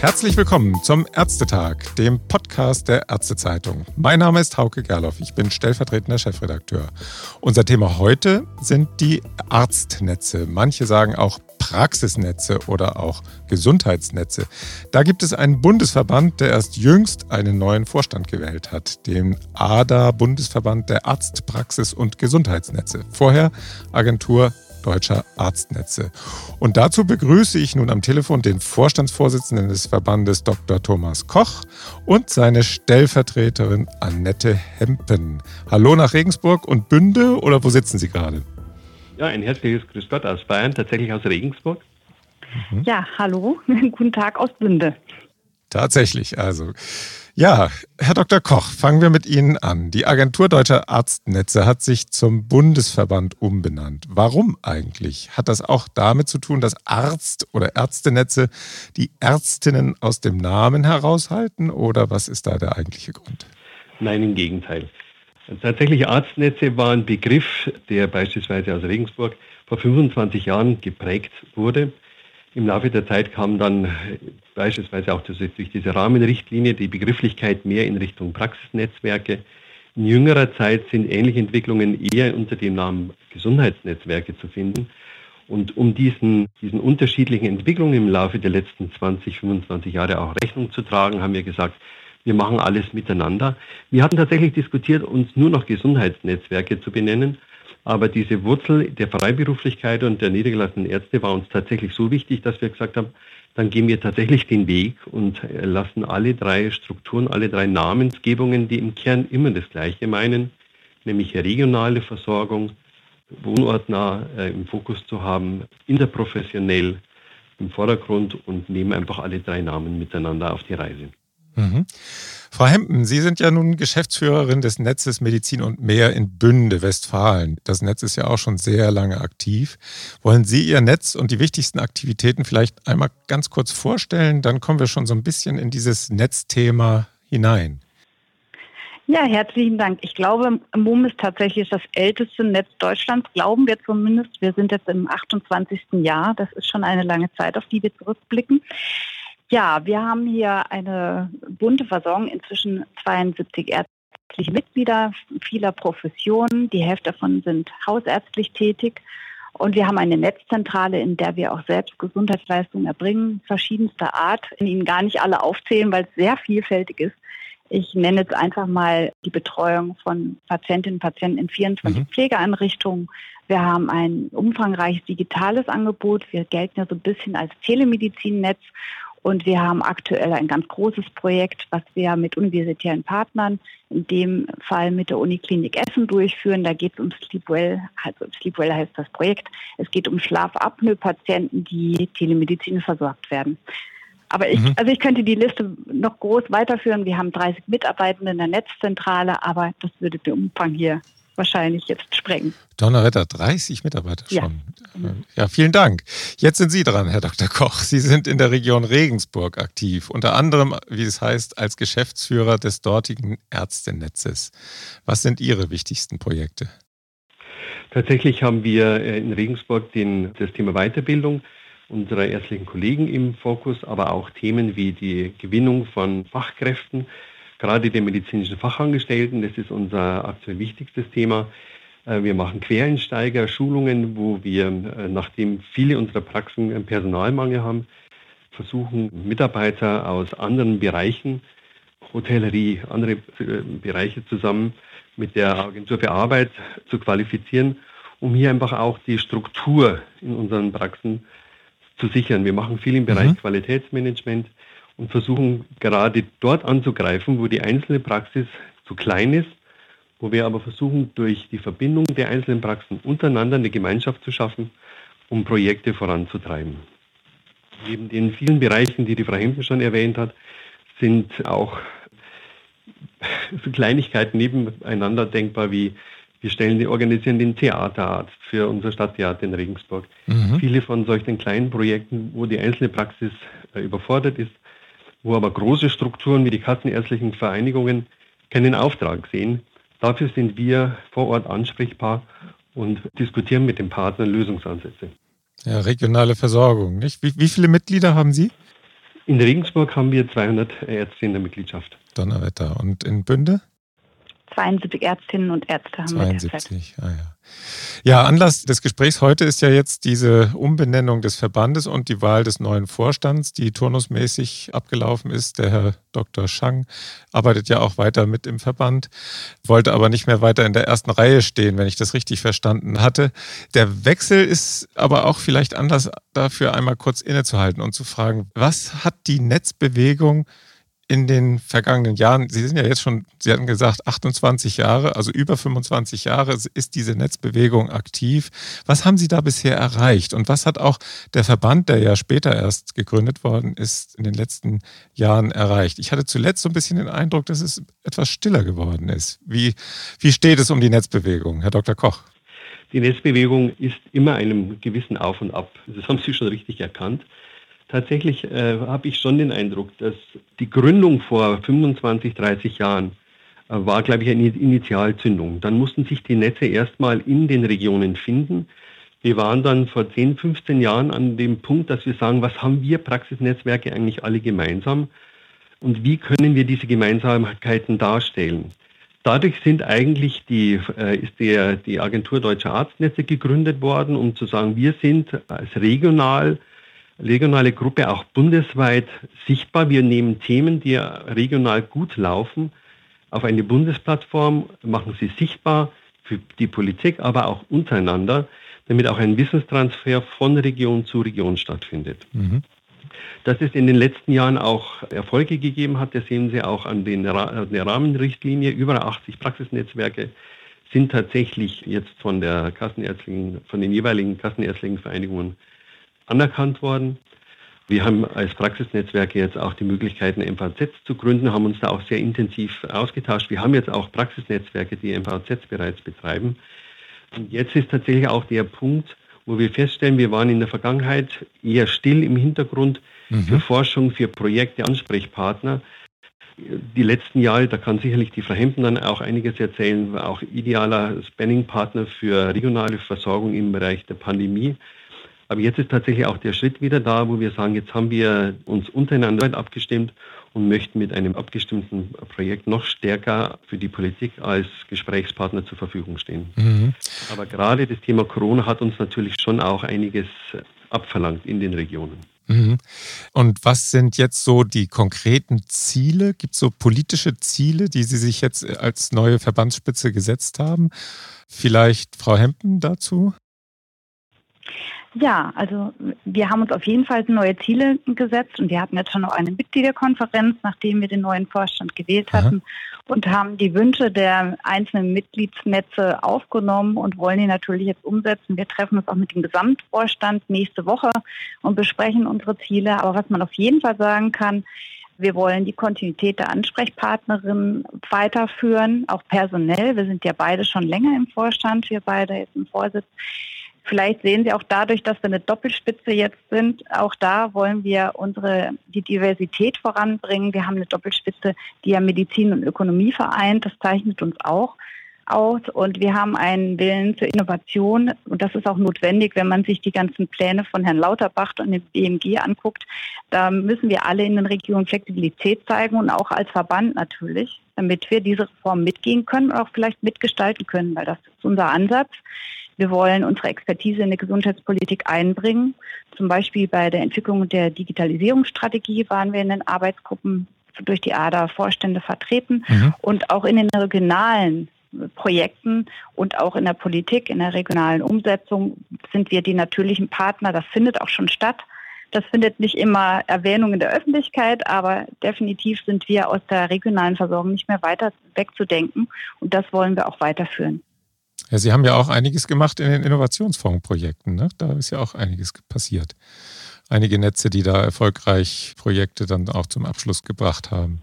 Herzlich willkommen zum Ärztetag, dem Podcast der Ärztezeitung. Mein Name ist Hauke Gerloff, ich bin stellvertretender Chefredakteur. Unser Thema heute sind die Arztnetze. Manche sagen auch Praxisnetze oder auch Gesundheitsnetze. Da gibt es einen Bundesverband, der erst jüngst einen neuen Vorstand gewählt hat, den ADA Bundesverband der Arztpraxis und Gesundheitsnetze. Vorher Agentur deutscher Arztnetze. Und dazu begrüße ich nun am Telefon den Vorstandsvorsitzenden des Verbandes Dr. Thomas Koch und seine Stellvertreterin Annette Hempen. Hallo nach Regensburg und Bünde oder wo sitzen Sie gerade? Ja, ein herzliches Grüß Gott aus Bayern, tatsächlich aus Regensburg. Mhm. Ja, hallo, guten Tag aus Bünde. Tatsächlich, also. Ja, Herr Dr. Koch, fangen wir mit Ihnen an. Die Agentur Deutscher Arztnetze hat sich zum Bundesverband umbenannt. Warum eigentlich? Hat das auch damit zu tun, dass Arzt- oder Ärztenetze die Ärztinnen aus dem Namen heraushalten oder was ist da der eigentliche Grund? Nein, im Gegenteil. Tatsächlich Arztnetze war ein Begriff, der beispielsweise aus Regensburg vor 25 Jahren geprägt wurde. Im Laufe der Zeit kam dann beispielsweise auch durch diese Rahmenrichtlinie die Begrifflichkeit mehr in Richtung Praxisnetzwerke. In jüngerer Zeit sind ähnliche Entwicklungen eher unter dem Namen Gesundheitsnetzwerke zu finden. Und um diesen, diesen unterschiedlichen Entwicklungen im Laufe der letzten 20, 25 Jahre auch Rechnung zu tragen, haben wir gesagt, wir machen alles miteinander. Wir hatten tatsächlich diskutiert, uns nur noch Gesundheitsnetzwerke zu benennen, aber diese Wurzel der Freiberuflichkeit und der niedergelassenen Ärzte war uns tatsächlich so wichtig, dass wir gesagt haben, dann gehen wir tatsächlich den Weg und lassen alle drei Strukturen, alle drei Namensgebungen, die im Kern immer das Gleiche meinen, nämlich regionale Versorgung, wohnortnah äh, im Fokus zu haben, interprofessionell im Vordergrund und nehmen einfach alle drei Namen miteinander auf die Reise. Mhm. Frau Hempen, Sie sind ja nun Geschäftsführerin des Netzes Medizin und Mehr in Bünde, Westfalen. Das Netz ist ja auch schon sehr lange aktiv. Wollen Sie Ihr Netz und die wichtigsten Aktivitäten vielleicht einmal ganz kurz vorstellen? Dann kommen wir schon so ein bisschen in dieses Netzthema hinein. Ja, herzlichen Dank. Ich glaube, MUM ist tatsächlich das älteste Netz Deutschlands, glauben wir zumindest. Wir sind jetzt im 28. Jahr. Das ist schon eine lange Zeit, auf die wir zurückblicken. Ja, wir haben hier eine bunte Versorgung, inzwischen 72 ärztliche Mitglieder vieler Professionen. Die Hälfte davon sind hausärztlich tätig. Und wir haben eine Netzzentrale, in der wir auch selbst Gesundheitsleistungen erbringen, verschiedenster Art. Ich Ihnen gar nicht alle aufzählen, weil es sehr vielfältig ist. Ich nenne jetzt einfach mal die Betreuung von Patientinnen und Patienten in 24 mhm. Pflegeeinrichtungen. Wir haben ein umfangreiches digitales Angebot. Wir gelten ja so ein bisschen als Telemedizinnetz und wir haben aktuell ein ganz großes Projekt, was wir mit universitären Partnern, in dem Fall mit der Uniklinik Essen durchführen. Da geht es um Sleepwell, also Sleepwell heißt das Projekt. Es geht um Schlafapnoe-Patienten, die telemedizinisch versorgt werden. Aber ich, mhm. also ich könnte die Liste noch groß weiterführen. Wir haben 30 Mitarbeitende in der Netzzentrale, aber das würde den Umfang hier wahrscheinlich jetzt sprengen. Donnerwetter, 30 Mitarbeiter schon. Ja. ja, vielen Dank. Jetzt sind Sie dran, Herr Dr. Koch. Sie sind in der Region Regensburg aktiv, unter anderem, wie es heißt, als Geschäftsführer des dortigen Ärztenetzes. Was sind Ihre wichtigsten Projekte? Tatsächlich haben wir äh, in Regensburg den, das Thema Weiterbildung unserer ärztlichen Kollegen im Fokus, aber auch Themen wie die Gewinnung von Fachkräften, gerade der medizinischen Fachangestellten. Das ist unser aktuell wichtigstes Thema. Äh, wir machen Quereinsteiger, Schulungen, wo wir, äh, nachdem viele unserer Praxen einen Personalmangel haben, versuchen, Mitarbeiter aus anderen Bereichen, Hotellerie, andere äh, Bereiche zusammen mit der Agentur für Arbeit zu qualifizieren, um hier einfach auch die Struktur in unseren Praxen zu sichern. Wir machen viel im Bereich mhm. Qualitätsmanagement und versuchen gerade dort anzugreifen, wo die einzelne Praxis zu klein ist, wo wir aber versuchen, durch die Verbindung der einzelnen Praxen untereinander eine Gemeinschaft zu schaffen, um Projekte voranzutreiben. Neben den vielen Bereichen, die die Frau Hempen schon erwähnt hat, sind auch so Kleinigkeiten nebeneinander denkbar wie wir stellen, organisieren den Theaterarzt für unser Stadttheater in Regensburg. Mhm. Viele von solchen kleinen Projekten, wo die einzelne Praxis äh, überfordert ist, wo aber große Strukturen wie die kassenärztlichen Vereinigungen keinen Auftrag sehen. Dafür sind wir vor Ort ansprechbar und diskutieren mit den Partnern Lösungsansätze. Ja, regionale Versorgung, nicht? Wie, wie viele Mitglieder haben Sie? In Regensburg haben wir 200 Ärzte in der Mitgliedschaft. Donnerwetter. Und in Bünde? 72 Ärztinnen und Ärzte haben 72, wir. Ah, ja. ja, Anlass des Gesprächs heute ist ja jetzt diese Umbenennung des Verbandes und die Wahl des neuen Vorstands, die turnusmäßig abgelaufen ist. Der Herr Dr. Schang arbeitet ja auch weiter mit im Verband, wollte aber nicht mehr weiter in der ersten Reihe stehen, wenn ich das richtig verstanden hatte. Der Wechsel ist aber auch vielleicht Anlass dafür, einmal kurz innezuhalten und zu fragen, was hat die Netzbewegung in den vergangenen Jahren, Sie sind ja jetzt schon, Sie hatten gesagt, 28 Jahre, also über 25 Jahre ist diese Netzbewegung aktiv. Was haben Sie da bisher erreicht? Und was hat auch der Verband, der ja später erst gegründet worden ist, in den letzten Jahren erreicht? Ich hatte zuletzt so ein bisschen den Eindruck, dass es etwas stiller geworden ist. Wie, wie steht es um die Netzbewegung, Herr Dr. Koch? Die Netzbewegung ist immer einem gewissen Auf und Ab. Das haben Sie schon richtig erkannt. Tatsächlich äh, habe ich schon den Eindruck, dass die Gründung vor 25, 30 Jahren äh, war, glaube ich, eine Initialzündung. Dann mussten sich die Netze erstmal in den Regionen finden. Wir waren dann vor 10, 15 Jahren an dem Punkt, dass wir sagen, was haben wir Praxisnetzwerke eigentlich alle gemeinsam und wie können wir diese Gemeinsamkeiten darstellen? Dadurch sind eigentlich die, äh, ist der, die Agentur Deutscher Arztnetze gegründet worden, um zu sagen, wir sind als regional regionale Gruppe auch bundesweit sichtbar. Wir nehmen Themen, die regional gut laufen, auf eine Bundesplattform, machen sie sichtbar für die Politik, aber auch untereinander, damit auch ein Wissenstransfer von Region zu Region stattfindet. Mhm. Dass es in den letzten Jahren auch Erfolge gegeben hat, das sehen Sie auch an, den, an der Rahmenrichtlinie. Über 80 Praxisnetzwerke sind tatsächlich jetzt von der Kassenärztlichen, von den jeweiligen Kassenärztlichen Vereinigungen anerkannt worden. Wir haben als Praxisnetzwerke jetzt auch die Möglichkeiten, MVZ zu gründen, haben uns da auch sehr intensiv ausgetauscht. Wir haben jetzt auch Praxisnetzwerke, die MVZ bereits betreiben. Und jetzt ist tatsächlich auch der Punkt, wo wir feststellen, wir waren in der Vergangenheit eher still im Hintergrund mhm. für Forschung, für Projekte, Ansprechpartner. Die letzten Jahre, da kann sicherlich die Frau Hemden dann auch einiges erzählen, war auch idealer Spanning-Partner für regionale Versorgung im Bereich der Pandemie. Aber jetzt ist tatsächlich auch der Schritt wieder da, wo wir sagen, jetzt haben wir uns untereinander abgestimmt und möchten mit einem abgestimmten Projekt noch stärker für die Politik als Gesprächspartner zur Verfügung stehen. Mhm. Aber gerade das Thema Corona hat uns natürlich schon auch einiges abverlangt in den Regionen. Mhm. Und was sind jetzt so die konkreten Ziele? Gibt es so politische Ziele, die Sie sich jetzt als neue Verbandsspitze gesetzt haben? Vielleicht Frau Hempen dazu? Ja, also wir haben uns auf jeden Fall neue Ziele gesetzt und wir hatten jetzt schon noch eine Mitgliederkonferenz, nachdem wir den neuen Vorstand gewählt hatten Aha. und haben die Wünsche der einzelnen Mitgliedsnetze aufgenommen und wollen die natürlich jetzt umsetzen. Wir treffen uns auch mit dem Gesamtvorstand nächste Woche und besprechen unsere Ziele. Aber was man auf jeden Fall sagen kann, wir wollen die Kontinuität der Ansprechpartnerin weiterführen, auch personell. Wir sind ja beide schon länger im Vorstand, wir beide jetzt im Vorsitz. Vielleicht sehen Sie auch dadurch, dass wir eine Doppelspitze jetzt sind, auch da wollen wir unsere, die Diversität voranbringen. Wir haben eine Doppelspitze, die ja Medizin und Ökonomie vereint. Das zeichnet uns auch aus und wir haben einen Willen zur Innovation und das ist auch notwendig, wenn man sich die ganzen Pläne von Herrn Lauterbach und dem BMG anguckt. Da müssen wir alle in den Regionen Flexibilität zeigen und auch als Verband natürlich, damit wir diese Reform mitgehen können und auch vielleicht mitgestalten können, weil das ist unser Ansatz. Wir wollen unsere Expertise in der Gesundheitspolitik einbringen. Zum Beispiel bei der Entwicklung der Digitalisierungsstrategie waren wir in den Arbeitsgruppen durch die ADA Vorstände vertreten mhm. und auch in den regionalen Projekten und auch in der Politik, in der regionalen Umsetzung sind wir die natürlichen Partner. Das findet auch schon statt. Das findet nicht immer Erwähnung in der Öffentlichkeit, aber definitiv sind wir aus der regionalen Versorgung nicht mehr weiter wegzudenken und das wollen wir auch weiterführen. Ja, Sie haben ja auch einiges gemacht in den Innovationsfondsprojekten. Ne? Da ist ja auch einiges passiert. Einige Netze, die da erfolgreich Projekte dann auch zum Abschluss gebracht haben.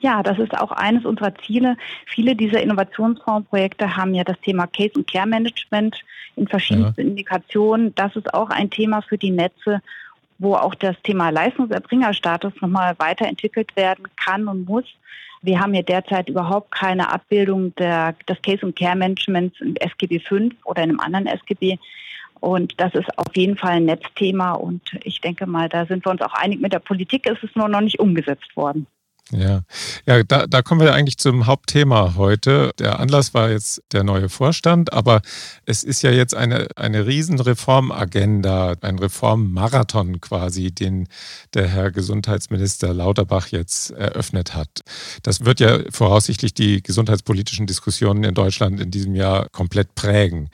Ja, das ist auch eines unserer Ziele. Viele dieser Innovationsfondsprojekte haben ja das Thema Case- und Care-Management in verschiedensten ja. Indikationen. Das ist auch ein Thema für die Netze, wo auch das Thema Leistungserbringerstatus nochmal weiterentwickelt werden kann und muss. Wir haben ja derzeit überhaupt keine Abbildung der, des Case- und Care-Managements im SGB V oder in einem anderen SGB. Und das ist auf jeden Fall ein Netzthema. Und ich denke mal, da sind wir uns auch einig mit der Politik. Es ist nur noch nicht umgesetzt worden. Ja, ja da, da kommen wir eigentlich zum Hauptthema heute. Der Anlass war jetzt der neue Vorstand, aber es ist ja jetzt eine, eine riesen Reformagenda, ein Reformmarathon quasi, den der Herr Gesundheitsminister Lauterbach jetzt eröffnet hat. Das wird ja voraussichtlich die gesundheitspolitischen Diskussionen in Deutschland in diesem Jahr komplett prägen.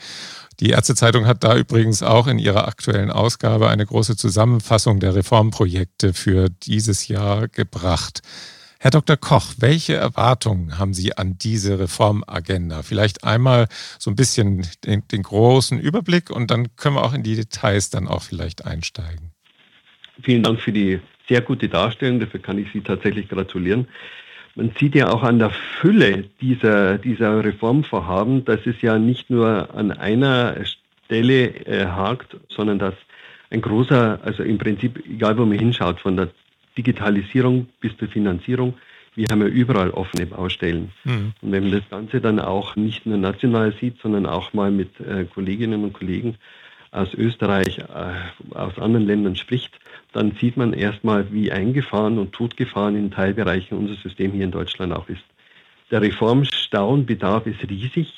Die Ärztezeitung hat da übrigens auch in ihrer aktuellen Ausgabe eine große Zusammenfassung der Reformprojekte für dieses Jahr gebracht. Herr Dr. Koch, welche Erwartungen haben Sie an diese Reformagenda? Vielleicht einmal so ein bisschen den, den, großen Überblick und dann können wir auch in die Details dann auch vielleicht einsteigen. Vielen Dank für die sehr gute Darstellung. Dafür kann ich Sie tatsächlich gratulieren. Man sieht ja auch an der Fülle dieser, dieser Reformvorhaben, dass es ja nicht nur an einer Stelle äh, hakt, sondern dass ein großer, also im Prinzip, egal wo man hinschaut, von der Digitalisierung bis zur Finanzierung. Wir haben ja überall offene Baustellen. Mhm. Und wenn man das Ganze dann auch nicht nur national sieht, sondern auch mal mit äh, Kolleginnen und Kollegen aus Österreich, äh, aus anderen Ländern spricht, dann sieht man erstmal, wie eingefahren und totgefahren in Teilbereichen unser System hier in Deutschland auch ist. Der Reformstau und Bedarf ist riesig.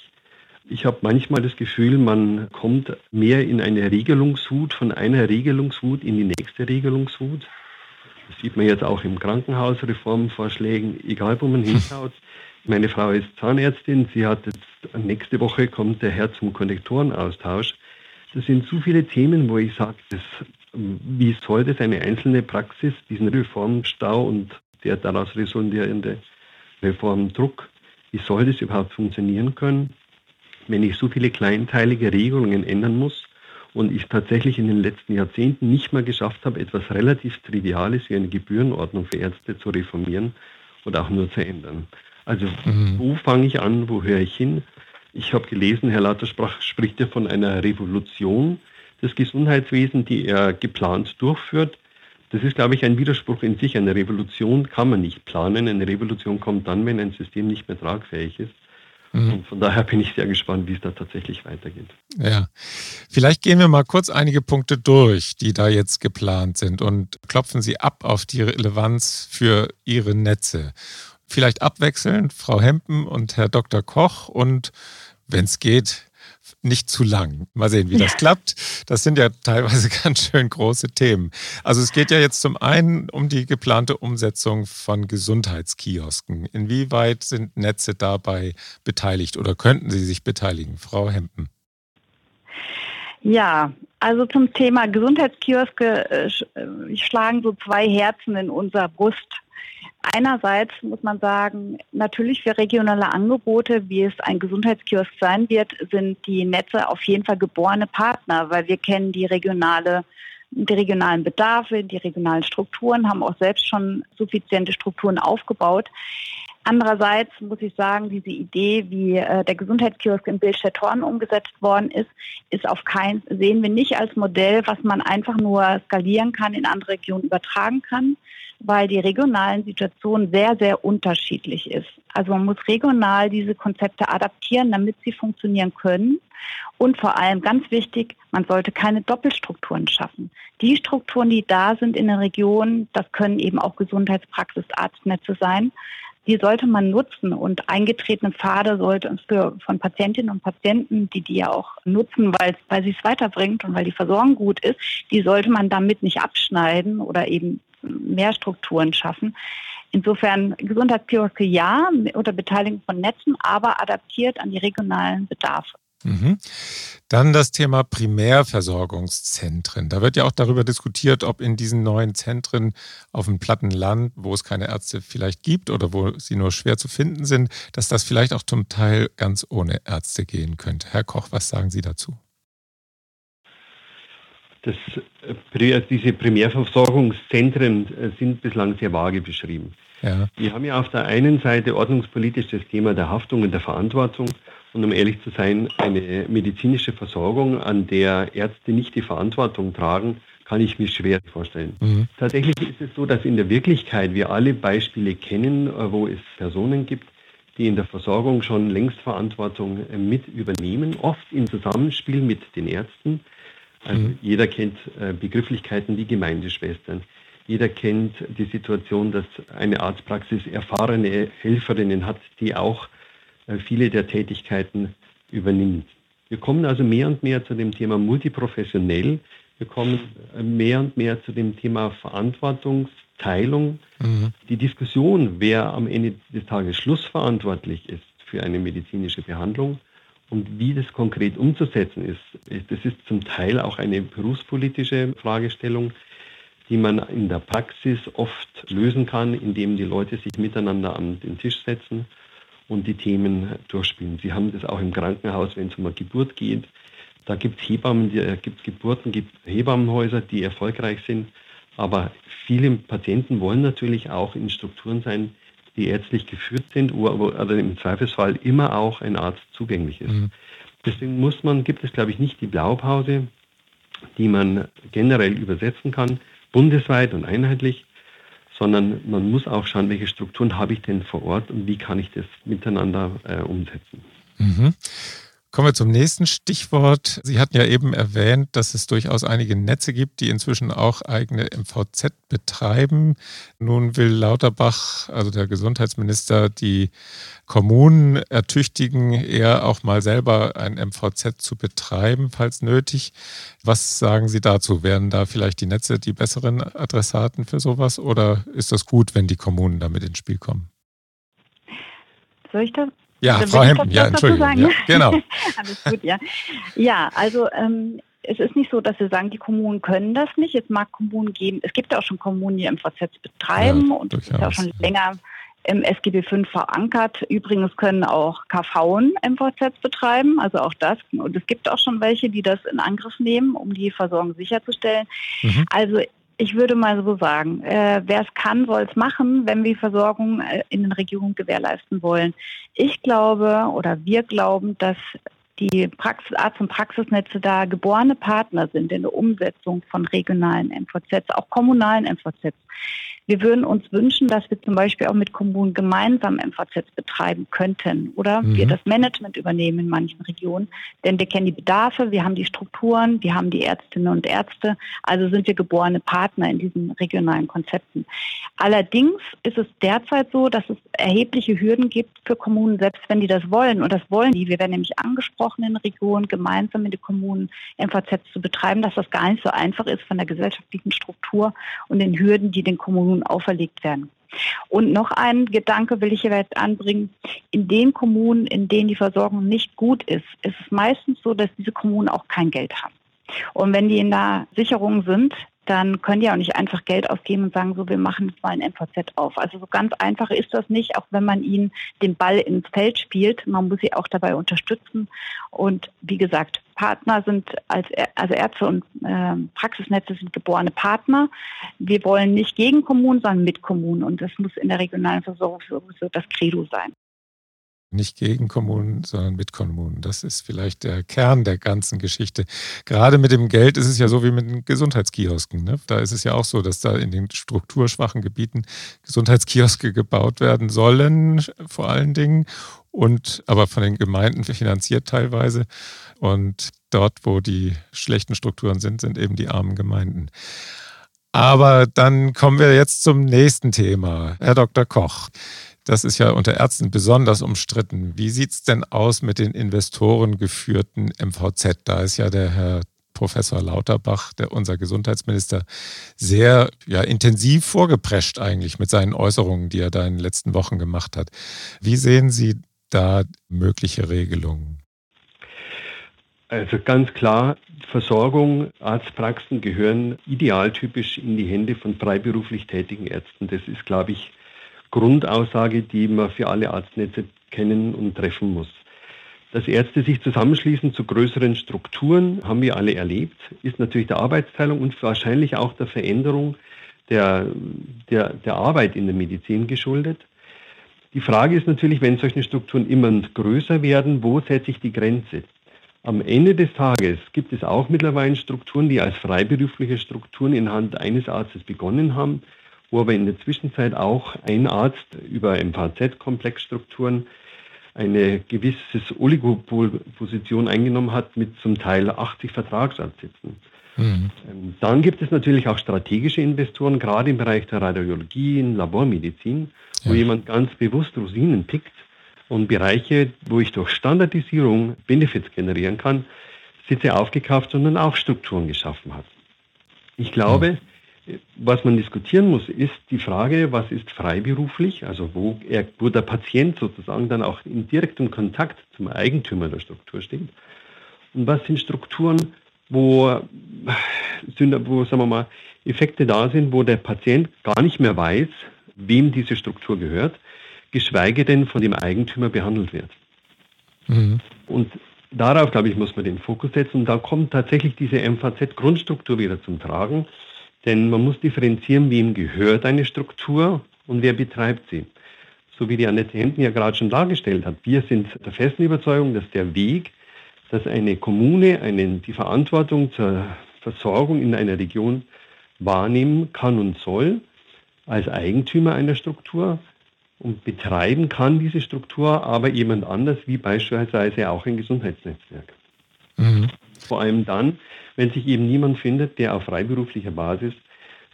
Ich habe manchmal das Gefühl, man kommt mehr in eine Regelungswut, von einer Regelungswut in die nächste Regelungswut. Das sieht man jetzt auch im Krankenhausreformvorschlägen, egal wo man hinschaut. Meine Frau ist Zahnärztin, sie hat jetzt nächste Woche kommt der Herz- und Konnektorenaustausch. Das sind zu viele Themen, wo ich sage, wie soll das eine einzelne Praxis, diesen Reformstau und der daraus resultierende Reformdruck, wie soll das überhaupt funktionieren können, wenn ich so viele kleinteilige Regelungen ändern muss und ich tatsächlich in den letzten Jahrzehnten nicht mal geschafft habe, etwas relativ Triviales wie eine Gebührenordnung für Ärzte zu reformieren oder auch nur zu ändern. Also mhm. wo fange ich an, wo höre ich hin? Ich habe gelesen, Herr Lauter sprach, spricht ja von einer Revolution des Gesundheitswesens, die er geplant durchführt. Das ist, glaube ich, ein Widerspruch in sich. Eine Revolution kann man nicht planen. Eine Revolution kommt dann, wenn ein System nicht mehr tragfähig ist. Mhm. Von daher bin ich sehr gespannt, wie es da tatsächlich weitergeht. Ja, vielleicht gehen wir mal kurz einige Punkte durch, die da jetzt geplant sind und klopfen Sie ab auf die Relevanz für Ihre Netze. Vielleicht abwechselnd Frau Hempen und Herr Dr. Koch und wenn es geht, nicht zu lang. Mal sehen, wie das ja. klappt. Das sind ja teilweise ganz schön große Themen. Also es geht ja jetzt zum einen um die geplante Umsetzung von Gesundheitskiosken. Inwieweit sind Netze dabei beteiligt oder könnten sie sich beteiligen? Frau Hempen. Ja, also zum Thema Gesundheitskioske äh, äh schlagen so zwei Herzen in unserer Brust. Einerseits muss man sagen, natürlich für regionale Angebote, wie es ein Gesundheitskiosk sein wird, sind die Netze auf jeden Fall geborene Partner, weil wir kennen die regionale die regionalen Bedarfe, die regionalen Strukturen, haben auch selbst schon suffiziente Strukturen aufgebaut. Andererseits muss ich sagen, diese Idee, wie äh, der Gesundheitskiosk in Bildstedt-Horn umgesetzt worden ist, ist auf kein, sehen wir nicht als Modell, was man einfach nur skalieren kann, in andere Regionen übertragen kann, weil die regionalen Situationen sehr, sehr unterschiedlich ist. Also man muss regional diese Konzepte adaptieren, damit sie funktionieren können. Und vor allem ganz wichtig, man sollte keine Doppelstrukturen schaffen. Die Strukturen, die da sind in den Regionen, das können eben auch Gesundheitspraxis, Arztnetze sein, die sollte man nutzen und eingetretene Pfade sollte für, von Patientinnen und Patienten, die die ja auch nutzen, weil, weil sie es weiterbringt und weil die Versorgung gut ist, die sollte man damit nicht abschneiden oder eben mehr Strukturen schaffen. Insofern Gesundheitskioske ja, unter Beteiligung von Netzen, aber adaptiert an die regionalen Bedarfe. Mhm. Dann das Thema Primärversorgungszentren. Da wird ja auch darüber diskutiert, ob in diesen neuen Zentren auf dem platten Land, wo es keine Ärzte vielleicht gibt oder wo sie nur schwer zu finden sind, dass das vielleicht auch zum Teil ganz ohne Ärzte gehen könnte. Herr Koch, was sagen Sie dazu? Das, äh, diese Primärversorgungszentren äh, sind bislang sehr vage beschrieben. Ja. Wir haben ja auf der einen Seite ordnungspolitisch das Thema der Haftung und der Verantwortung und um ehrlich zu sein, eine medizinische Versorgung, an der Ärzte nicht die Verantwortung tragen, kann ich mir schwer vorstellen. Mhm. Tatsächlich ist es so, dass in der Wirklichkeit wir alle Beispiele kennen, äh, wo es Personen gibt, die in der Versorgung schon längst Verantwortung äh, mit übernehmen, oft im Zusammenspiel mit den Ärzten. Also mhm. jeder kennt äh, Begrifflichkeiten wie Gemeindeschwestern. Jeder kennt die Situation, dass eine Arztpraxis erfahrene Helferinnen hat, die auch viele der Tätigkeiten übernimmt. Wir kommen also mehr und mehr zu dem Thema multiprofessionell. Wir kommen äh, mehr und mehr zu dem Thema Verantwortungsteilung. Mhm. Die Diskussion, wer am Ende des Tages schlussverantwortlich ist für eine medizinische Behandlung und wie das konkret umzusetzen ist, das ist zum Teil auch eine berufspolitische Fragestellung, die man in der Praxis oft lösen kann, indem die Leute sich miteinander an den Tisch setzen und die Themen durchspielen. Sie haben das auch im Krankenhaus, wenn es um eine Geburt geht. Da gibt es Hebammen, die, äh, gibt Geburten, gibt Hebammenhäuser, die erfolgreich sind. Aber viele Patienten wollen natürlich auch in Strukturen sein, die ärztlich geführt sind, wo aber also im Zweifelsfall immer auch ein Arzt zugänglich ist. Mhm. Deswegen muss man, gibt es, glaube ich, nicht die Blaupause, die man generell übersetzen kann, bundesweit und einheitlich, sondern man muss auch schauen, welche Strukturen habe ich denn vor Ort und wie kann ich das miteinander äh, umsetzen. Mhm. Kommen wir zum nächsten Stichwort. Sie hatten ja eben erwähnt, dass es durchaus einige Netze gibt, die inzwischen auch eigene MVZ betreiben. Nun will Lauterbach, also der Gesundheitsminister, die Kommunen ertüchtigen, eher auch mal selber ein MVZ zu betreiben, falls nötig. Was sagen Sie dazu? Wären da vielleicht die Netze die besseren Adressaten für sowas oder ist das gut, wenn die Kommunen damit ins Spiel kommen? Soll ich das ja, also, Frau Hempen, ja, Entschuldigung. Ja, genau. Alles gut, ja. Ja, also ähm, es ist nicht so, dass wir sagen, die Kommunen können das nicht. Es mag Kommunen geben, es gibt auch schon Kommunen, die MVZ betreiben ja, und es ist auch schon länger im SGB V verankert. Übrigens können auch KV MVZ betreiben, also auch das. Und es gibt auch schon welche, die das in Angriff nehmen, um die Versorgung sicherzustellen. Mhm. Also ich würde mal so sagen, äh, wer es kann, soll es machen, wenn wir Versorgung äh, in den Regionen gewährleisten wollen. Ich glaube oder wir glauben, dass die Praxis, Arzt- und Praxisnetze da geborene Partner sind in der Umsetzung von regionalen MVZs, auch kommunalen MVZs. Wir würden uns wünschen, dass wir zum Beispiel auch mit Kommunen gemeinsam MVZs betreiben könnten oder mhm. wir das Management übernehmen in manchen Regionen, denn wir kennen die Bedarfe, wir haben die Strukturen, wir haben die Ärztinnen und Ärzte, also sind wir geborene Partner in diesen regionalen Konzepten. Allerdings ist es derzeit so, dass es erhebliche Hürden gibt für Kommunen, selbst wenn die das wollen und das wollen die. Wir werden nämlich angesprochen in Regionen, gemeinsam mit den Kommunen MVZs zu betreiben, dass das gar nicht so einfach ist von der gesellschaftlichen Struktur und den Hürden, die den Kommunen auferlegt werden. Und noch ein Gedanke will ich hier jetzt anbringen. In den Kommunen, in denen die Versorgung nicht gut ist, ist es meistens so, dass diese Kommunen auch kein Geld haben. Und wenn die in der Sicherung sind, dann können die auch nicht einfach Geld ausgeben und sagen, so, wir machen jetzt mal ein MVZ auf. Also so ganz einfach ist das nicht, auch wenn man ihnen den Ball ins Feld spielt. Man muss sie auch dabei unterstützen. Und wie gesagt, Partner sind als also Ärzte und äh, Praxisnetze sind geborene Partner. Wir wollen nicht gegen Kommunen, sondern mit Kommunen. Und das muss in der regionalen Versorgung so das Credo sein. Nicht gegen Kommunen, sondern mit Kommunen. Das ist vielleicht der Kern der ganzen Geschichte. Gerade mit dem Geld ist es ja so wie mit den Gesundheitskiosken. Ne? Da ist es ja auch so, dass da in den strukturschwachen Gebieten Gesundheitskioske gebaut werden sollen, vor allen Dingen. Und aber von den Gemeinden finanziert teilweise. Und dort, wo die schlechten Strukturen sind, sind eben die armen Gemeinden. Aber dann kommen wir jetzt zum nächsten Thema. Herr Dr. Koch, das ist ja unter Ärzten besonders umstritten. Wie sieht es denn aus mit den investorengeführten MVZ? Da ist ja der Herr Professor Lauterbach, der unser Gesundheitsminister, sehr ja, intensiv vorgeprescht eigentlich mit seinen Äußerungen, die er da in den letzten Wochen gemacht hat. Wie sehen Sie da mögliche Regelungen? Also ganz klar, Versorgung, Arztpraxen gehören idealtypisch in die Hände von freiberuflich tätigen Ärzten. Das ist, glaube ich, Grundaussage, die man für alle Arztnetze kennen und treffen muss. Dass Ärzte sich zusammenschließen zu größeren Strukturen, haben wir alle erlebt, ist natürlich der Arbeitsteilung und wahrscheinlich auch der Veränderung der, der, der Arbeit in der Medizin geschuldet. Die Frage ist natürlich, wenn solche Strukturen immer größer werden, wo setze ich die Grenze? Am Ende des Tages gibt es auch mittlerweile Strukturen, die als freiberufliche Strukturen in Hand eines Arztes begonnen haben wo aber in der Zwischenzeit auch ein Arzt über MVZ-Komplexstrukturen eine gewisse Oligopolposition eingenommen hat mit zum Teil 80 Vertragsabsätzen. Mhm. Ähm, dann gibt es natürlich auch strategische Investoren, gerade im Bereich der Radiologie, in Labormedizin, wo ja. jemand ganz bewusst Rosinen pickt und Bereiche, wo ich durch Standardisierung Benefits generieren kann, Sitze aufgekauft und dann auch Strukturen geschaffen hat. Ich glaube, mhm. Was man diskutieren muss, ist die Frage, was ist freiberuflich, also wo, er, wo der Patient sozusagen dann auch in direktem Kontakt zum Eigentümer der Struktur steht. Und was sind Strukturen, wo, wo sagen wir mal, Effekte da sind, wo der Patient gar nicht mehr weiß, wem diese Struktur gehört, geschweige denn von dem Eigentümer behandelt wird. Mhm. Und darauf, glaube ich, muss man den Fokus setzen. Und da kommt tatsächlich diese MVZ-Grundstruktur wieder zum Tragen. Denn man muss differenzieren, wem gehört eine Struktur und wer betreibt sie. So wie die Annette Hemden ja gerade schon dargestellt hat. Wir sind der festen Überzeugung, dass der Weg, dass eine Kommune eine, die Verantwortung zur Versorgung in einer Region wahrnehmen kann und soll, als Eigentümer einer Struktur und betreiben kann diese Struktur aber jemand anders, wie beispielsweise auch ein Gesundheitsnetzwerk. Vor allem dann, wenn sich eben niemand findet, der auf freiberuflicher Basis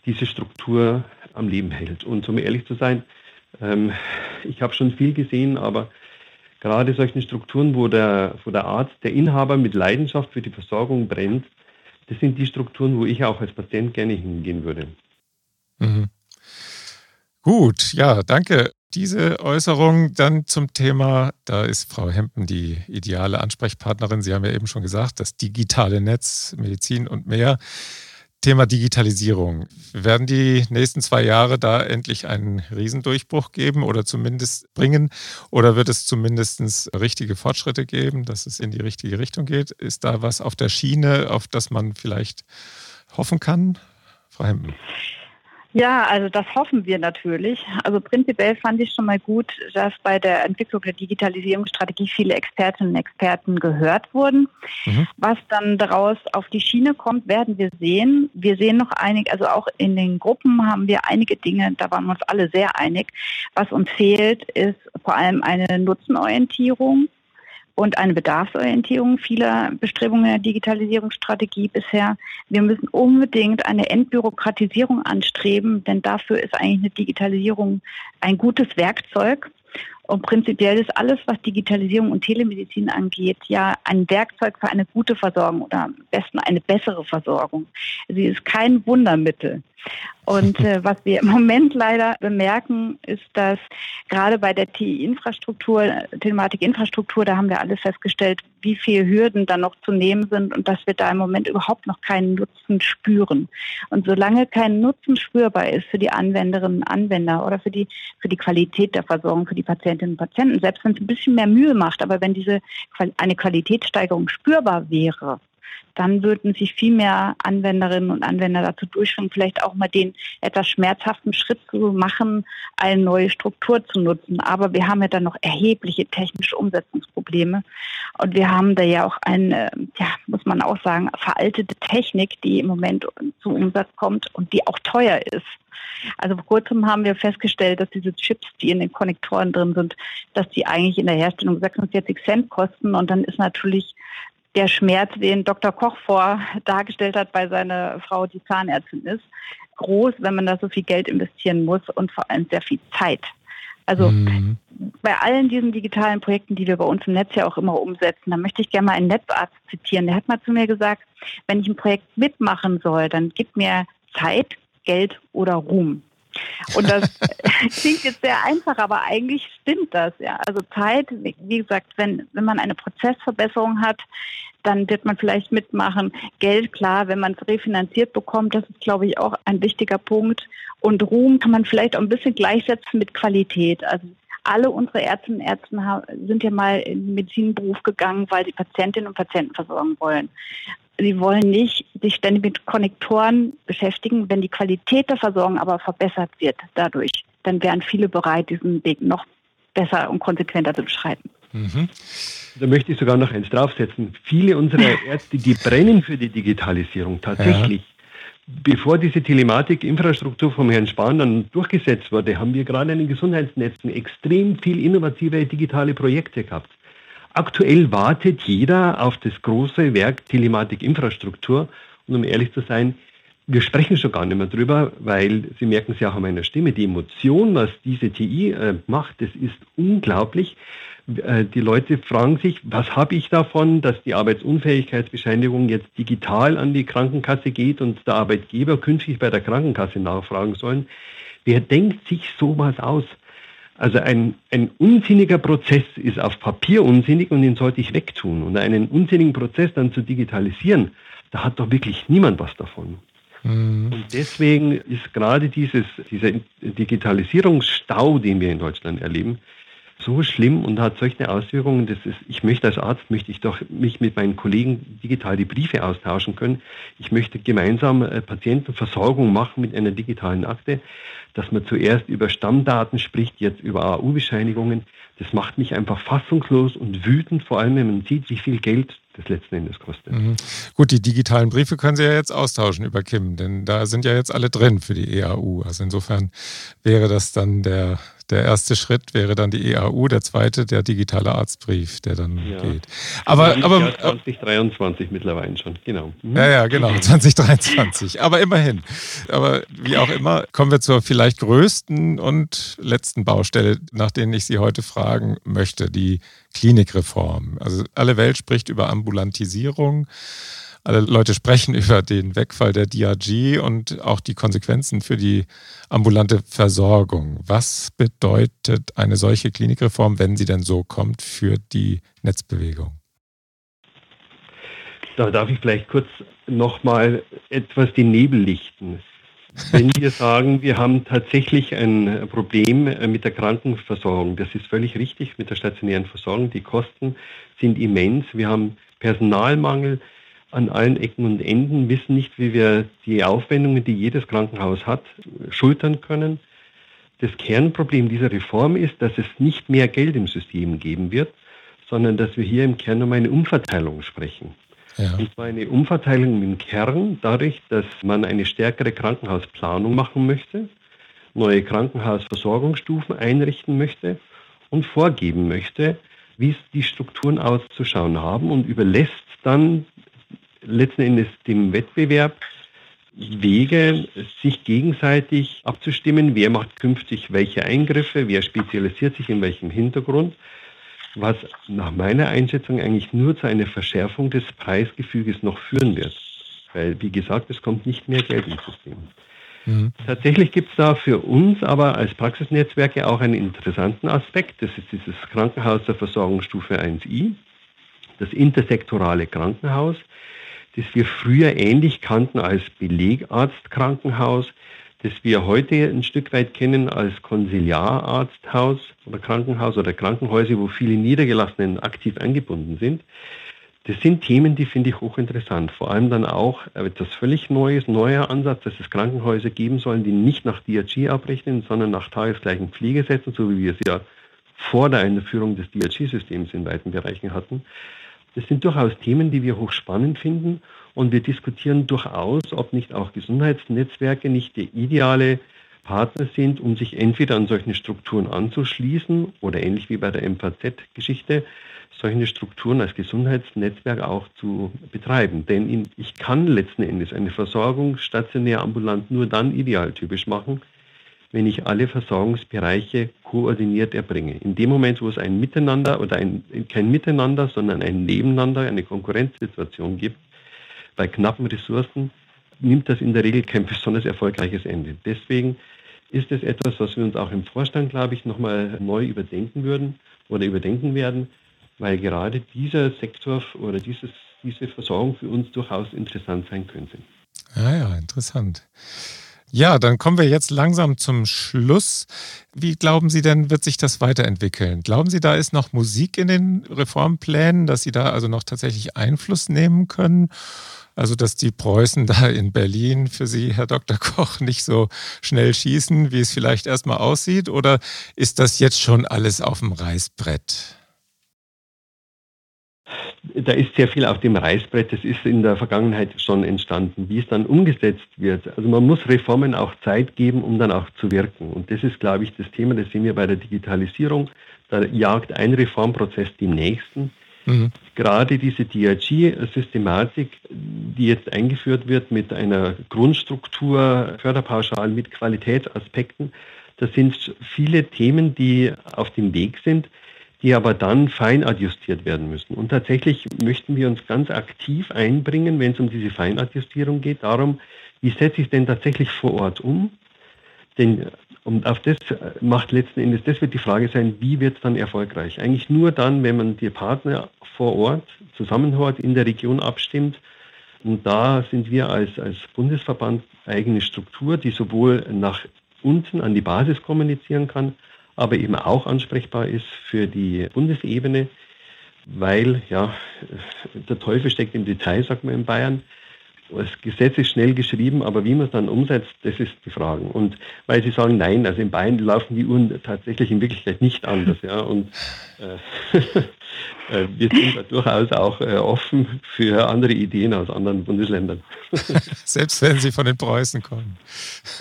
diese Struktur am Leben hält. Und um ehrlich zu sein, ähm, ich habe schon viel gesehen, aber gerade solchen Strukturen, wo der, wo der Arzt, der Inhaber mit Leidenschaft für die Versorgung brennt, das sind die Strukturen, wo ich auch als Patient gerne hingehen würde. Mhm. Gut, ja, danke. Diese Äußerung dann zum Thema, da ist Frau Hempen die ideale Ansprechpartnerin. Sie haben ja eben schon gesagt, das digitale Netz, Medizin und mehr. Thema Digitalisierung. Werden die nächsten zwei Jahre da endlich einen Riesendurchbruch geben oder zumindest bringen? Oder wird es zumindest richtige Fortschritte geben, dass es in die richtige Richtung geht? Ist da was auf der Schiene, auf das man vielleicht hoffen kann? Frau Hempen. Ja, also das hoffen wir natürlich. Also prinzipiell fand ich schon mal gut, dass bei der Entwicklung der Digitalisierungsstrategie viele Expertinnen und Experten gehört wurden. Mhm. Was dann daraus auf die Schiene kommt, werden wir sehen. Wir sehen noch einig, also auch in den Gruppen haben wir einige Dinge, da waren wir uns alle sehr einig. Was uns fehlt, ist vor allem eine Nutzenorientierung und eine Bedarfsorientierung vieler Bestrebungen der Digitalisierungsstrategie bisher. Wir müssen unbedingt eine Entbürokratisierung anstreben, denn dafür ist eigentlich eine Digitalisierung ein gutes Werkzeug. Und prinzipiell ist alles, was Digitalisierung und Telemedizin angeht, ja ein Werkzeug für eine gute Versorgung oder am besten eine bessere Versorgung. Sie ist kein Wundermittel. Und äh, was wir im Moment leider bemerken, ist, dass gerade bei der TI-Infrastruktur, Telematik-Infrastruktur, da haben wir alle festgestellt, wie viele Hürden da noch zu nehmen sind und dass wir da im Moment überhaupt noch keinen Nutzen spüren. Und solange kein Nutzen spürbar ist für die Anwenderinnen und Anwender oder für die, für die Qualität der Versorgung, für die Patientinnen und Patienten, selbst wenn es ein bisschen mehr Mühe macht, aber wenn diese eine Qualitätssteigerung spürbar wäre, dann würden sich viel mehr Anwenderinnen und Anwender dazu durchführen, vielleicht auch mal den etwas schmerzhaften Schritt zu machen, eine neue Struktur zu nutzen. Aber wir haben ja dann noch erhebliche technische Umsetzungsprobleme. Und wir haben da ja auch eine, ja, muss man auch sagen, veraltete Technik, die im Moment zum Umsatz kommt und die auch teuer ist. Also vor kurzem haben wir festgestellt, dass diese Chips, die in den Konnektoren drin sind, dass die eigentlich in der Herstellung 46 Cent kosten. Und dann ist natürlich der Schmerz, den Dr. Koch vor dargestellt hat bei seiner Frau, die Zahnärztin ist, groß, wenn man da so viel Geld investieren muss und vor allem sehr viel Zeit. Also mhm. bei allen diesen digitalen Projekten, die wir bei uns im Netz ja auch immer umsetzen, da möchte ich gerne mal einen Netzarzt zitieren. Der hat mal zu mir gesagt, wenn ich ein Projekt mitmachen soll, dann gib mir Zeit, Geld oder Ruhm. Und das klingt jetzt sehr einfach, aber eigentlich stimmt das, ja. Also Zeit, wie gesagt, wenn, wenn man eine Prozessverbesserung hat, dann wird man vielleicht mitmachen. Geld, klar, wenn man es refinanziert bekommt, das ist, glaube ich, auch ein wichtiger Punkt. Und Ruhm kann man vielleicht auch ein bisschen gleichsetzen mit Qualität. Also alle unsere Ärztinnen und Ärzte sind ja mal in den Medizinberuf gegangen, weil sie Patientinnen und Patienten versorgen wollen. Sie wollen nicht sich ständig mit Konnektoren beschäftigen. Wenn die Qualität der Versorgung aber verbessert wird dadurch, dann wären viele bereit, diesen Weg noch besser und konsequenter zu beschreiten. Mhm. Da möchte ich sogar noch eins draufsetzen. Viele unserer Ärzte, die brennen für die Digitalisierung tatsächlich. Ja. Bevor diese Telematikinfrastruktur vom Herrn Spahn dann durchgesetzt wurde, haben wir gerade in den Gesundheitsnetzen extrem viel innovative digitale Projekte gehabt. Aktuell wartet jeder auf das große Werk Telematikinfrastruktur. Und um ehrlich zu sein, wir sprechen schon gar nicht mehr drüber, weil Sie merken es ja auch an meiner Stimme, die Emotion, was diese TI äh, macht, das ist unglaublich. Äh, die Leute fragen sich, was habe ich davon, dass die Arbeitsunfähigkeitsbescheinigung jetzt digital an die Krankenkasse geht und der Arbeitgeber künftig bei der Krankenkasse nachfragen sollen. Wer denkt sich sowas aus? Also ein, ein unsinniger Prozess ist auf Papier unsinnig und den sollte ich wegtun. Und einen unsinnigen Prozess dann zu digitalisieren, da hat doch wirklich niemand was davon. Mhm. Und deswegen ist gerade dieses, dieser Digitalisierungsstau, den wir in Deutschland erleben, so schlimm und hat solche Auswirkungen, dass es, ich möchte als Arzt, möchte ich doch mich mit meinen Kollegen digital die Briefe austauschen können. Ich möchte gemeinsam äh, Patientenversorgung machen mit einer digitalen Akte, dass man zuerst über Stammdaten spricht, jetzt über AU-Bescheinigungen. Das macht mich einfach fassungslos und wütend, vor allem wenn man sieht, wie viel Geld das letzten Endes kostet. Mhm. Gut, die digitalen Briefe können Sie ja jetzt austauschen über Kim, denn da sind ja jetzt alle drin für die EAU. Also insofern wäre das dann der, der erste Schritt, wäre dann die EAU, der zweite der digitale Arztbrief, der dann ja. geht. Aber, aber ja 2023 mittlerweile schon, genau. Mhm. Ja, ja, genau, 2023. aber immerhin. Aber wie auch immer, kommen wir zur vielleicht größten und letzten Baustelle, nach denen ich Sie heute fragen möchte, die Klinikreform. Also alle Welt spricht über Ambulantisierung. Alle Leute sprechen über den Wegfall der DRG und auch die Konsequenzen für die ambulante Versorgung. Was bedeutet eine solche Klinikreform, wenn sie denn so kommt, für die Netzbewegung? Da darf ich vielleicht kurz nochmal etwas die Nebel lichten. Wenn wir sagen, wir haben tatsächlich ein Problem mit der Krankenversorgung, das ist völlig richtig mit der stationären Versorgung. Die Kosten sind immens. Wir haben Personalmangel an allen Ecken und Enden, wissen nicht, wie wir die Aufwendungen, die jedes Krankenhaus hat, schultern können. Das Kernproblem dieser Reform ist, dass es nicht mehr Geld im System geben wird, sondern dass wir hier im Kern um eine Umverteilung sprechen. Ja. Und zwar eine Umverteilung im Kern dadurch, dass man eine stärkere Krankenhausplanung machen möchte, neue Krankenhausversorgungsstufen einrichten möchte und vorgeben möchte, wie die Strukturen auszuschauen haben und überlässt dann letzten Endes dem Wettbewerb Wege, sich gegenseitig abzustimmen, wer macht künftig welche Eingriffe, wer spezialisiert sich in welchem Hintergrund was nach meiner Einschätzung eigentlich nur zu einer Verschärfung des Preisgefüges noch führen wird. Weil, wie gesagt, es kommt nicht mehr Geld ins System. Mhm. Tatsächlich gibt es da für uns aber als Praxisnetzwerke auch einen interessanten Aspekt. Das ist dieses Krankenhaus der Versorgungsstufe 1i, das intersektorale Krankenhaus, das wir früher ähnlich kannten als Belegarztkrankenhaus das wir heute ein Stück weit kennen als Konsiliararzthaus oder Krankenhaus oder Krankenhäuser, wo viele Niedergelassenen aktiv eingebunden sind. Das sind Themen, die finde ich hochinteressant. Vor allem dann auch etwas völlig Neues, neuer Ansatz, dass es Krankenhäuser geben sollen, die nicht nach DRG abrechnen, sondern nach tagesgleichen Pflegesätzen, so wie wir es ja vor der Einführung des DRG-Systems in weiten Bereichen hatten. Das sind durchaus Themen, die wir hochspannend finden und wir diskutieren durchaus, ob nicht auch Gesundheitsnetzwerke nicht der ideale Partner sind, um sich entweder an solchen Strukturen anzuschließen oder ähnlich wie bei der MVZ-Geschichte, solche Strukturen als Gesundheitsnetzwerk auch zu betreiben. Denn ich kann letzten Endes eine Versorgung stationär ambulant nur dann idealtypisch machen, wenn ich alle Versorgungsbereiche koordiniert erbringe. In dem Moment, wo es ein Miteinander oder ein, kein Miteinander, sondern ein Nebeneinander, eine Konkurrenzsituation gibt, bei knappen Ressourcen nimmt das in der Regel kein besonders erfolgreiches Ende. Deswegen ist es etwas, was wir uns auch im Vorstand, glaube ich, nochmal neu überdenken würden oder überdenken werden, weil gerade dieser Sektor oder dieses, diese Versorgung für uns durchaus interessant sein könnte. Ja, ja, interessant. Ja, dann kommen wir jetzt langsam zum Schluss. Wie glauben Sie denn, wird sich das weiterentwickeln? Glauben Sie, da ist noch Musik in den Reformplänen, dass Sie da also noch tatsächlich Einfluss nehmen können? Also, dass die Preußen da in Berlin für Sie, Herr Dr. Koch, nicht so schnell schießen, wie es vielleicht erstmal aussieht? Oder ist das jetzt schon alles auf dem Reißbrett? Da ist sehr viel auf dem Reißbrett. Das ist in der Vergangenheit schon entstanden. Wie es dann umgesetzt wird, also man muss Reformen auch Zeit geben, um dann auch zu wirken. Und das ist, glaube ich, das Thema, das sehen wir bei der Digitalisierung. Da jagt ein Reformprozess den nächsten. Mhm. Gerade diese DRG-Systematik, die jetzt eingeführt wird mit einer Grundstruktur, Förderpauschal mit Qualitätsaspekten, das sind viele Themen, die auf dem Weg sind, die aber dann fein adjustiert werden müssen. Und tatsächlich möchten wir uns ganz aktiv einbringen, wenn es um diese Feinadjustierung geht, darum, wie setze ich es denn tatsächlich vor Ort um? Denn und auf das macht letzten Endes, das wird die Frage sein, wie wird es dann erfolgreich? Eigentlich nur dann, wenn man die Partner vor Ort zusammenhört, in der Region abstimmt. Und da sind wir als, als Bundesverband eigene Struktur, die sowohl nach unten an die Basis kommunizieren kann, aber eben auch ansprechbar ist für die Bundesebene, weil ja, der Teufel steckt im Detail, sagt man in Bayern. Das Gesetz ist schnell geschrieben, aber wie man es dann umsetzt, das ist die Frage. Und weil Sie sagen, nein, also in Bayern laufen die Uhren tatsächlich in Wirklichkeit nicht anders. Ja, und äh, äh wir sind da durchaus auch äh, offen für andere Ideen aus anderen Bundesländern. Selbst wenn sie von den Preußen kommen.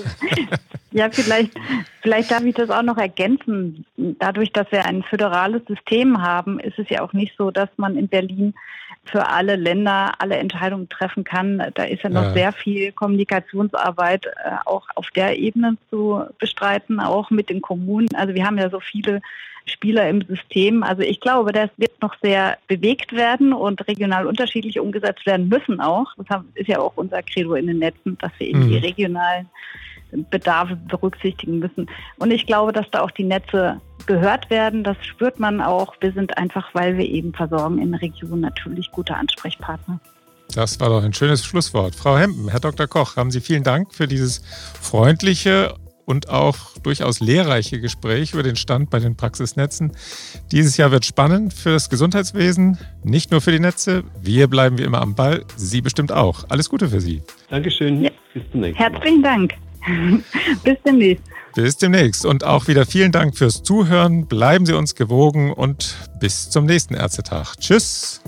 ja, vielleicht, vielleicht darf ich das auch noch ergänzen. Dadurch, dass wir ein föderales System haben, ist es ja auch nicht so, dass man in Berlin für alle Länder alle Entscheidungen treffen kann. Da ist ja noch ja. sehr viel Kommunikationsarbeit äh, auch auf der Ebene zu bestreiten, auch mit den Kommunen. Also wir haben ja so viele Spieler im System. Also ich glaube, das wird noch sehr bewegt werden und regional unterschiedlich umgesetzt werden müssen auch. Das ist ja auch unser Credo in den Netzen, dass wir eben mhm. die regionalen Bedarfe berücksichtigen müssen. Und ich glaube, dass da auch die Netze gehört werden. Das spürt man auch. Wir sind einfach, weil wir eben versorgen in der Region, natürlich gute Ansprechpartner. Das war doch ein schönes Schlusswort. Frau Hempen, Herr Dr. Koch, haben Sie vielen Dank für dieses freundliche und auch durchaus lehrreiche Gespräch über den Stand bei den Praxisnetzen. Dieses Jahr wird spannend für das Gesundheitswesen, nicht nur für die Netze. Wir bleiben wie immer am Ball, Sie bestimmt auch. Alles Gute für Sie. Dankeschön. Ja. Bis zum nächsten Mal. Herzlichen Dank. Bis demnächst. Bis demnächst. Und auch wieder vielen Dank fürs Zuhören. Bleiben Sie uns gewogen und bis zum nächsten Ärztetag. Tschüss.